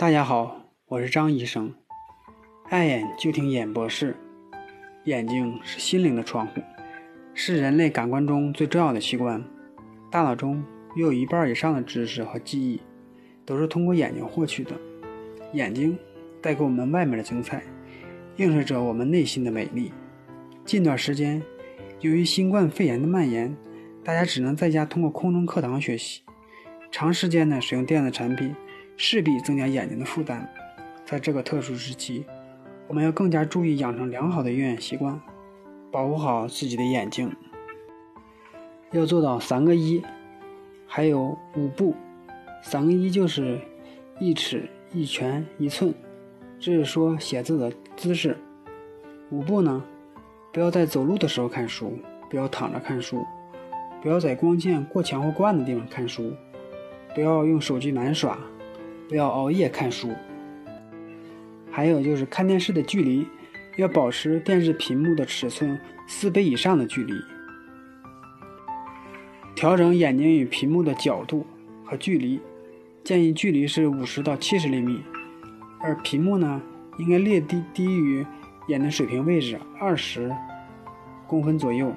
大家好，我是张医生。爱眼就听眼博士。眼睛是心灵的窗户，是人类感官中最重要的器官。大脑中约有一半以上的知识和记忆，都是通过眼睛获取的。眼睛带给我们外面的精彩，映射着我们内心的美丽。近段时间，由于新冠肺炎的蔓延，大家只能在家通过空中课堂学习，长时间的使用电子产品，势必增加眼睛的负担。在这个特殊时期，我们要更加注意养成良好的用眼习惯，保护好自己的眼睛。要做到三个一，还有五步。三个一就是一尺、一拳、一寸，这是说写字的姿势。五步呢，不要在走路的时候看书，不要躺着看书，不要在光线过强或过暗的地方看书，不要用手机玩耍，不要熬夜看书。还有就是看电视的距离，要保持电视屏幕的尺寸四倍以上的距离。调整眼睛与屏幕的角度和距离，建议距离是五十到七十厘米，而屏幕呢应该略低低于眼的水平位置二十公分左右，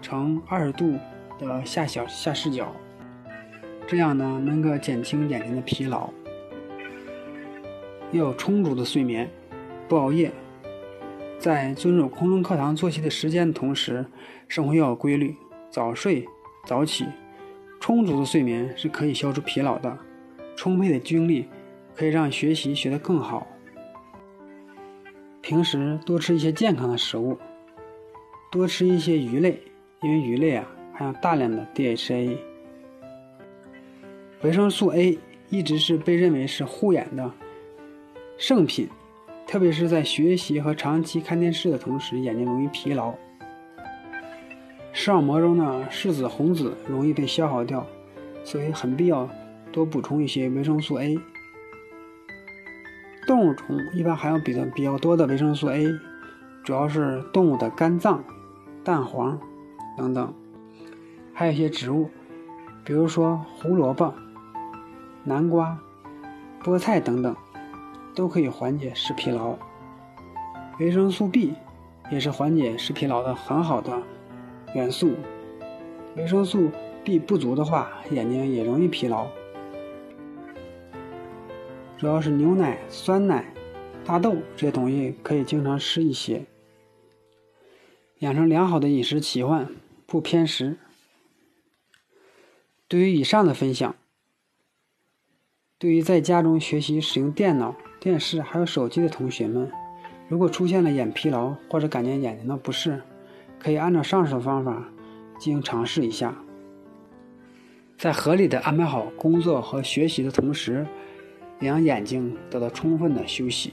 呈二十度的下小下视角，这样呢能够减轻眼睛的疲劳。要有充足的睡眠，不熬夜，在遵守空中课堂作息的时间的同时，生活要有规律，早睡早起。充足的睡眠是可以消除疲劳的，充沛的精力可以让学习学得更好。平时多吃一些健康的食物，多吃一些鱼类，因为鱼类啊含有大量的 DHA。维生素 A 一直是被认为是护眼的。圣品，特别是在学习和长期看电视的同时，眼睛容易疲劳。视网膜中的视紫红紫容易被消耗掉，所以很必要多补充一些维生素 A。动物中一般含有比较比较多的维生素 A，主要是动物的肝脏、蛋黄等等，还有一些植物，比如说胡萝卜、南瓜、菠菜等等。都可以缓解视疲劳，维生素 B 也是缓解视疲劳的很好的元素。维生素 B 不足的话，眼睛也容易疲劳。主要是牛奶、酸奶、大豆这些东西可以经常吃一些，养成良好的饮食习惯，不偏食。对于以上的分享，对于在家中学习使用电脑。电视还有手机的同学们，如果出现了眼疲劳或者感觉眼睛的不适，可以按照上述方法进行尝试一下，在合理的安排好工作和学习的同时，也让眼睛得到充分的休息。